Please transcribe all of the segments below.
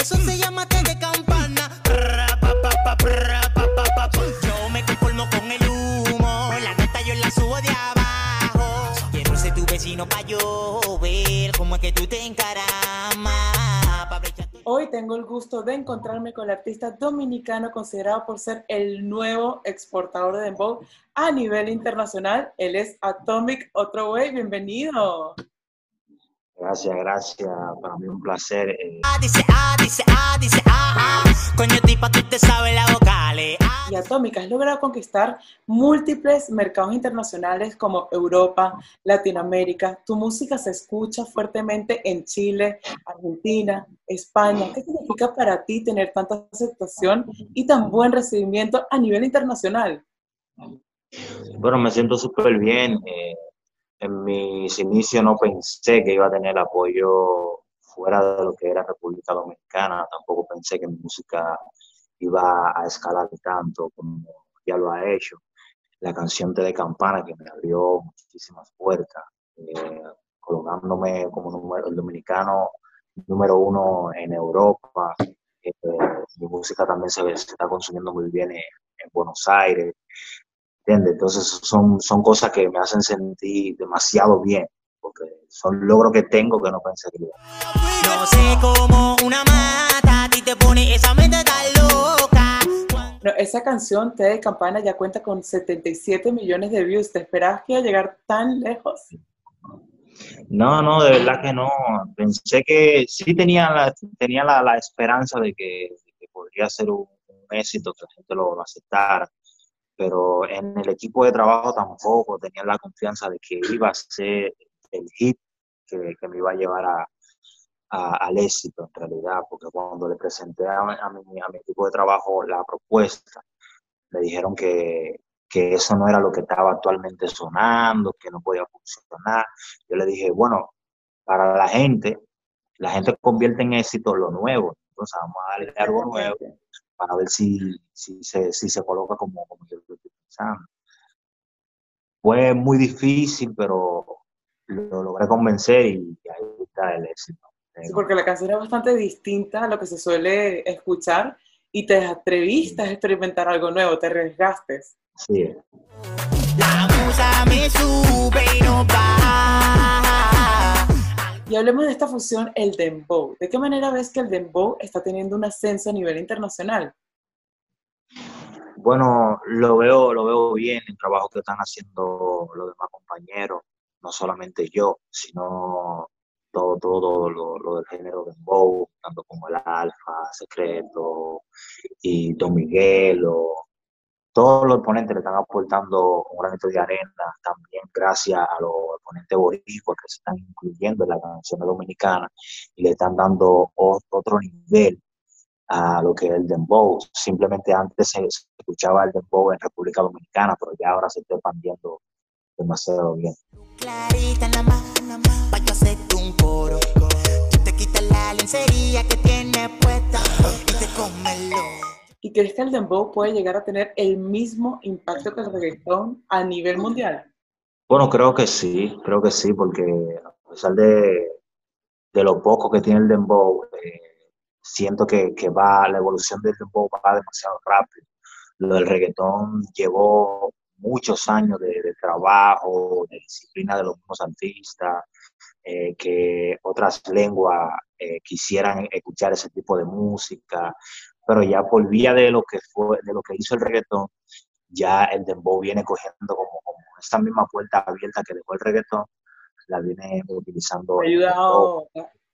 Eso se llama de campana. Yo me conformo con el humo. La nota yo la subo de abajo. Quiero ser tu vecino pa' yo ver cómo es que tú te encaramas. Hoy tengo el gusto de encontrarme con el artista dominicano considerado por ser el nuevo exportador de dembow a nivel internacional. Él es Atomic Otro Way. Bienvenido. Gracias, gracias. Para mí un placer. eh, Ah, dice ah, dice ah, dice ah, ah. Coño, tipa, tú te sabes las vocales. Ah, Y Atomic, has logrado conquistar múltiples mercados internacionales como Europa, Latinoamérica. Tu música se escucha fuertemente en Chile, Argentina, España. ¿Qué significa para ti tener tanta aceptación y tan buen recibimiento a nivel internacional? Bueno, me siento súper bien. eh, en mis inicios no pensé que iba a tener apoyo fuera de lo que era República Dominicana. Tampoco pensé que mi música iba a escalar tanto como ya lo ha hecho. La canción de Campana que me abrió muchísimas puertas, eh, colocándome como número- el dominicano número uno en Europa. Eh, mi música también se, se está consumiendo muy bien en, en Buenos Aires. ¿Entiendes? Entonces son, son cosas que me hacen sentir demasiado bien, porque son logros que tengo que no pensé que iba a No sé cómo una mata a ti te pone esa mente tan loca. Bueno, esa canción, T de Campana, ya cuenta con 77 millones de views. ¿Te esperabas que iba a llegar tan lejos? No, no, de verdad que no. Pensé que sí tenía la, tenía la, la esperanza de que, de que podría ser un, un éxito, que la gente lo, lo aceptara, pero en el equipo de trabajo tampoco tenía la confianza de que iba a ser el hit que, me iba a llevar a, al éxito en realidad, porque cuando le presenté a, a mi, a mi equipo de trabajo la propuesta, me dijeron que, que eso no era lo que estaba actualmente sonando, que no podía funcionar. Yo le dije, bueno, para la gente, la gente convierte en éxito lo nuevo, entonces vamos a darle algo nuevo para ver si, si, se, si se coloca como, como yo lo estoy pensando. Fue muy difícil, pero lo logré convencer y ahí está el éxito. Sí, porque la canción es bastante distinta a lo que se suele escuchar y te atreviste a experimentar algo nuevo, te arriesgaste. Sí. La musa me sube y no baja. Y hablemos de esta fusión, el dembow. ¿De qué manera ves que el dembow está teniendo un ascenso a nivel internacional? Bueno, lo veo, lo veo bien el trabajo que están haciendo los demás compañeros, no solamente yo, sino todo, todo lo, del género de Dembow, tanto como el Alfa, Secreto y Don Miguel, todos los oponentes le están aportando un granito de arena, también gracias a los oponentes boricuas que se están incluyendo en la canción dominicana y le están dando otro nivel a lo que es el dembow. Simplemente antes se, escuchaba el dembow en República Dominicana, pero ya ahora se está expandiendo demasiado bien. Clarita nada más, nada más, pa' yo hacerte un coro. Tú te quitas la lencería que tienes puesta y te. ¿Y crees que el dembow puede llegar a tener el mismo impacto que el reggaetón a nivel mundial? Bueno, creo que sí, creo que sí, porque a pesar de, de lo poco que tiene el dembow, eh, siento que, que va, la evolución del dembow va demasiado rápido. Lo del reggaetón llevó muchos años de, trabajo, de disciplina de los mismos artistas, eh, que otras lenguas eh, quisieran escuchar ese tipo de música, pero ya por vía de lo que fue, de lo que hizo el reggaetón, ya el dembow viene cogiendo como, como esta misma puerta abierta que dejó el reggaetón, la viene utilizando. ¿Te ha el dembow. ayudado?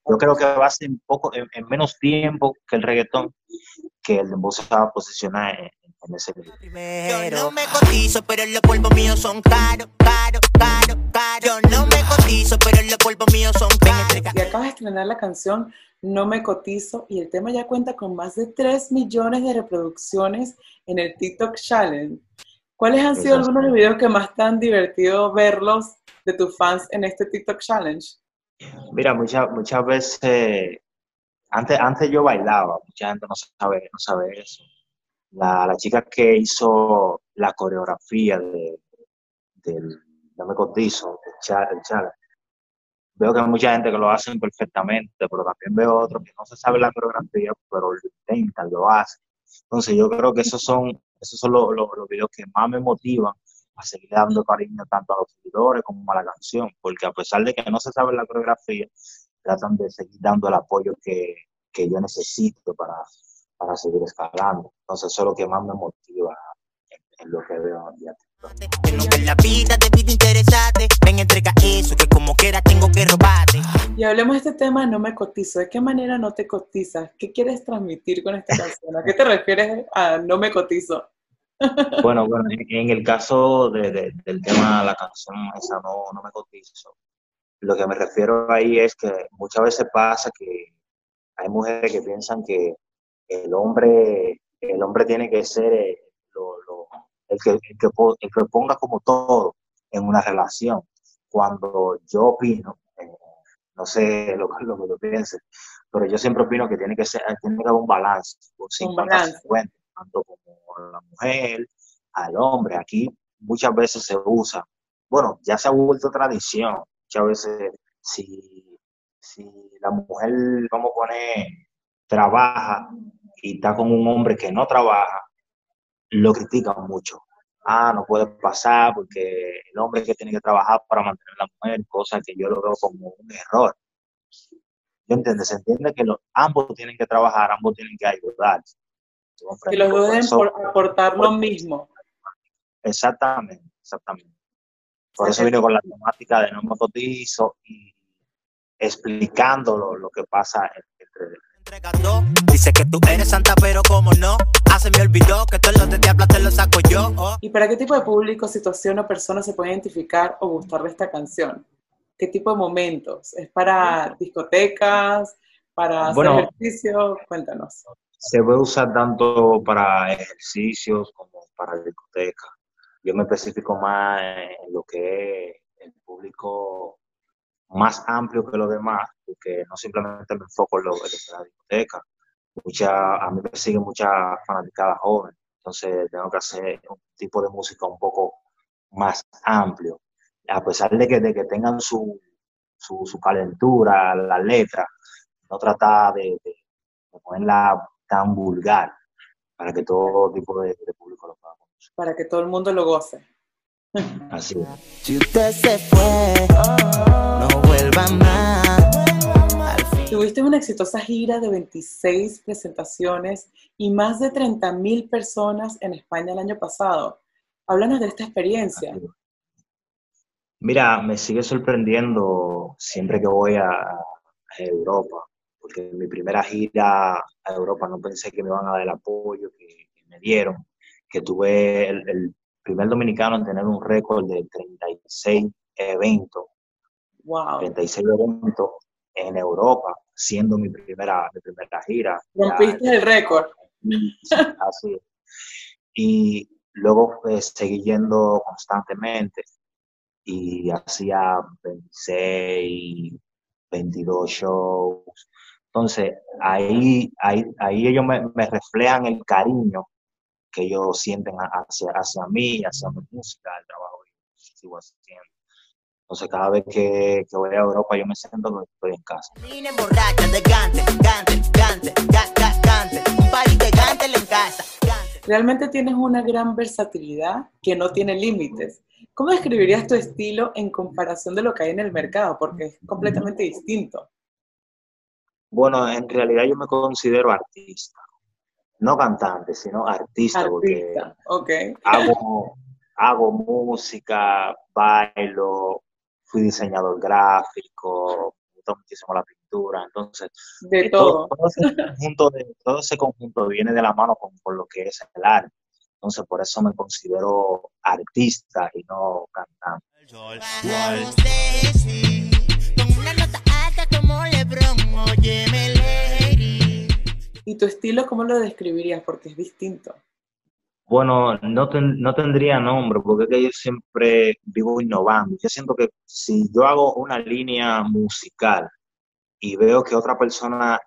Yo creo que va a ser un poco, en, en menos tiempo que el reggaetón, que el dembow se va a posicionar en, en ese nivel. Yo no me cotizo, pero los polvos míos son caros, caros, caros, caros. Yo no me cotizo, pero los polvos míos son caros. Acabas de estrenar la canción No me cotizo y el tema ya cuenta con más de 3 millones de reproducciones en el TikTok Challenge. ¿Cuáles han sido algunos de los videos que más te han divertido verlos de tus fans en este TikTok Challenge? Mira, muchas muchas veces, antes, antes yo bailaba, mucha gente no sabe, no sabe eso. La, la chica que hizo la coreografía de, del No me cotizo, el challenge, veo que hay mucha gente que lo hacen perfectamente, pero también veo otros que no se sabe la coreografía, pero lo intentan, lo hacen. Entonces yo creo que esos son, esos son los, los, videos que más me motivan a seguir dando cariño tanto a los seguidores como a la canción, porque a pesar de que no se sabe la coreografía, tratan de seguir dando el apoyo que, que yo necesito para, para seguir escalando. Entonces eso es lo que más me motiva en, lo que veo día la vida te pide interesante, ven entrega eso, que como quiera tengo que robarte. Y hablemos de este tema, no me cotizo. ¿De qué manera no te cotizas? ¿Qué quieres transmitir con esta canción? ¿A qué te refieres a no me cotizo? Bueno, bueno, en el caso de, del tema de la canción esa no, no me cotizo, lo que me refiero ahí es que muchas veces pasa que hay mujeres que piensan que el hombre, el hombre tiene que ser eh, el, que, el, que, ponga como todo en una relación. Cuando yo opino, eh, no sé lo, lo que tú pienses, pero yo siempre opino que tiene que ser, tiene que haber un balance, un balance. tanto como la mujer, al hombre. Aquí muchas veces se usa, bueno, ya se ha vuelto tradición, muchas veces si, si la mujer, vamos a poner, trabaja y está con un hombre que no trabaja, lo critican mucho. Ah, no puede pasar porque el hombre que tiene que trabajar para mantener a la mujer, cosa que yo lo veo como un error. ¿Yo entiende? Se entiende que los, ambos tienen que trabajar, ambos tienen que ayudar. Que los dos deben aportar lo mismo. Exactamente, exactamente. Por eso vino con la temática de no me cotizo y explicando lo, que pasa entre Dice que tú eres santa, pero como no, hace me olvidó que todo lo de diablo te lo saco yo. Oh. ¿Y para qué tipo de público, situación o persona se puede identificar o gustarle esta canción? ¿Qué tipo de momentos? ¿Es para discotecas? ¿Para hacer ejercicio? Cuéntanos. Se puede usar tanto para ejercicios como para discotecas yo me especifico más en lo que es el público más amplio que los demás, porque no simplemente me enfoco en, lo, en la discoteca. Mucha, a mí me siguen muchas fanaticadas jóvenes, entonces tengo que hacer un tipo de música un poco más amplio. A pesar de que, de que tengan su, su, calentura, la letra, no trata de, de, ponerla tan vulgar para que todo tipo de, de público lo pueda para que todo el mundo lo goce. Así es. Si usted se fue, no vuelva más. Tuviste una exitosa gira de 26 presentaciones y más de 30 mil personas en España el año pasado. Háblanos de esta experiencia. Mira, me sigue sorprendiendo siempre que voy a, Europa, porque en mi primera gira a Europa no pensé que me iban a dar el apoyo que me dieron que tuve el, primer dominicano en tener un récord de 36 eventos. Wow. 36 eventos en Europa, siendo mi primera, mi primera gira. Rompiste el récord. Así. Y luego pues, seguí yendo constantemente y hacía 26, 22 shows. Entonces, ahí, ahí, ahí ellos me, me reflejan el cariño que ellos sienten hacia, hacia mí, hacia mi música, el trabajo que sigo haciendo. Entonces, cada vez que, que, voy a Europa, yo me siento que estoy en casa. Realmente tienes una gran versatilidad que no tiene límites. ¿Cómo describirías tu estilo en comparación de lo que hay en el mercado? Porque es completamente distinto. Bueno, en realidad yo me considero artista no cantante, sino artista, porque hago, hago música, bailo, fui diseñador gráfico, me gusta muchísimo la pintura, entonces de eh, todo. Todo, ese conjunto todo, ese conjunto viene de la mano con, lo que es el arte. Entonces, por eso me considero artista y no cantante. ¿Y tu estilo cómo lo describirías? Porque es distinto. Bueno, no, no tendría nombre, porque es que yo siempre vivo innovando. Yo siento que si yo hago una línea musical y veo que otra persona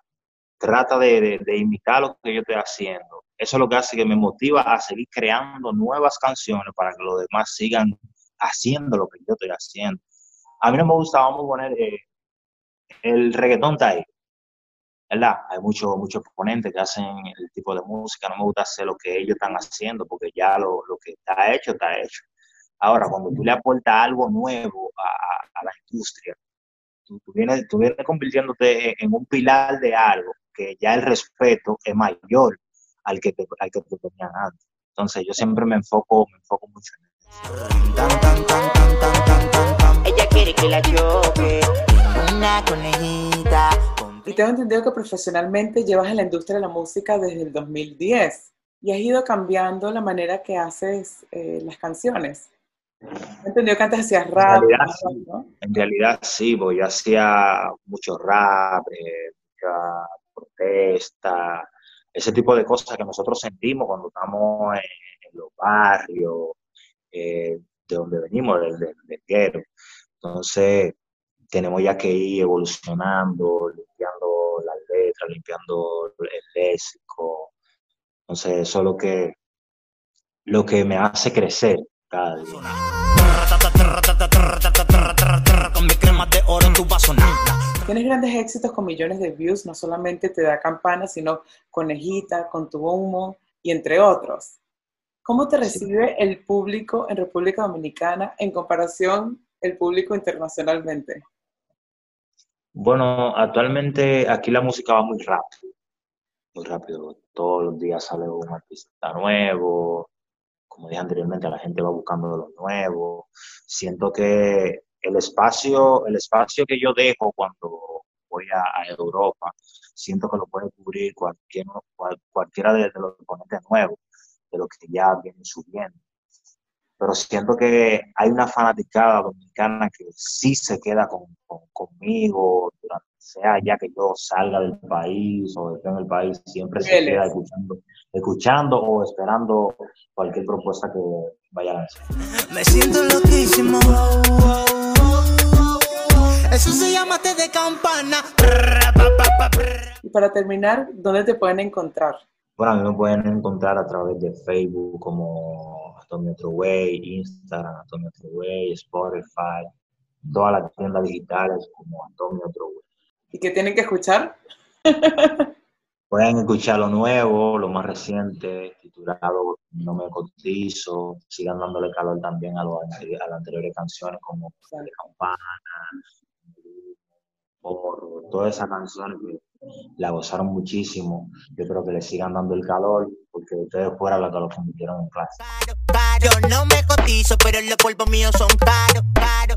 trata de, imitar lo que yo estoy haciendo, eso es lo que hace que me motiva a seguir creando nuevas canciones para que los demás sigan haciendo lo que yo estoy haciendo. A mí no me gusta, vamos a poner, eh, el reggaetón está ahí, ¿verdad? Hay muchos muchos exponentes que hacen el tipo de música, no me gusta hacer lo que ellos están haciendo porque ya lo, lo que está hecho, está hecho. Ahora, cuando tú le aportas algo nuevo a, a la industria, tú, vienes, tú vienes convirtiéndote en un pilar de algo que ya el respeto es mayor al que te, al que te tenían antes. Entonces yo siempre me enfoco, me enfoco mucho en Ella quiere que la choque, una conejita. Y tengo entendido que profesionalmente llevas en la industria de la música desde el 2010 y has ido cambiando la manera que haces eh, las canciones. He entendido que antes hacías rap. En realidad, sí, ¿no? en realidad sí, porque yo hacía mucho rap, eh, mucha protesta, ese tipo de cosas que nosotros sentimos cuando estamos en, en los barrios, eh, de donde venimos, del, del, del guero. Entonces, tenemos ya que ir evolucionando, limpiando las letras, limpiando el léxico. Entonces, eso es lo que, lo que me hace crecer cada día. Tienes grandes éxitos con millones de views, no solamente te da campana, sino conejita, con tu humo y entre otros. ¿Cómo te recibe el público en República Dominicana en comparación el público internacionalmente? Bueno, actualmente aquí la música va muy rápido, muy rápido. Todos los días sale un artista nuevo. Como dije anteriormente, la gente va buscando lo nuevo. Siento que el espacio, el espacio que yo dejo cuando voy a, Europa, siento que lo puede cubrir cualquier, cual, cualquiera de, de los ponentes nuevos, de los que ya vienen subiendo pero siento que hay una fanaticada dominicana que sí se queda con, con, conmigo, durante, sea ya que yo salga del país o esté en el país, siempre se queda escuchando, escuchando o esperando cualquier propuesta que vaya a lanzar. Me siento loquísimo. Eso se llama té de campana. Y para terminar, ¿dónde te pueden encontrar? Bueno, a mí me pueden encontrar a través de Facebook como Antonio Truway, Instagram Antonio Truway, Spotify, todas las tiendas digitales como Antonio Truway. ¿Y qué tienen que escuchar? Pueden escuchar lo nuevo, lo más reciente, titulado No me cotizo. Sigan dándole calor también a, lo, a las anteriores canciones como de Campana, Porro, todas esas canciones que la gozaron muchísimo. Yo creo que le sigan dando el calor porque ustedes fueron los que lo convirtieron en clase. Caro, caro, no me cotizo, pero los polvos míos son caros, caros.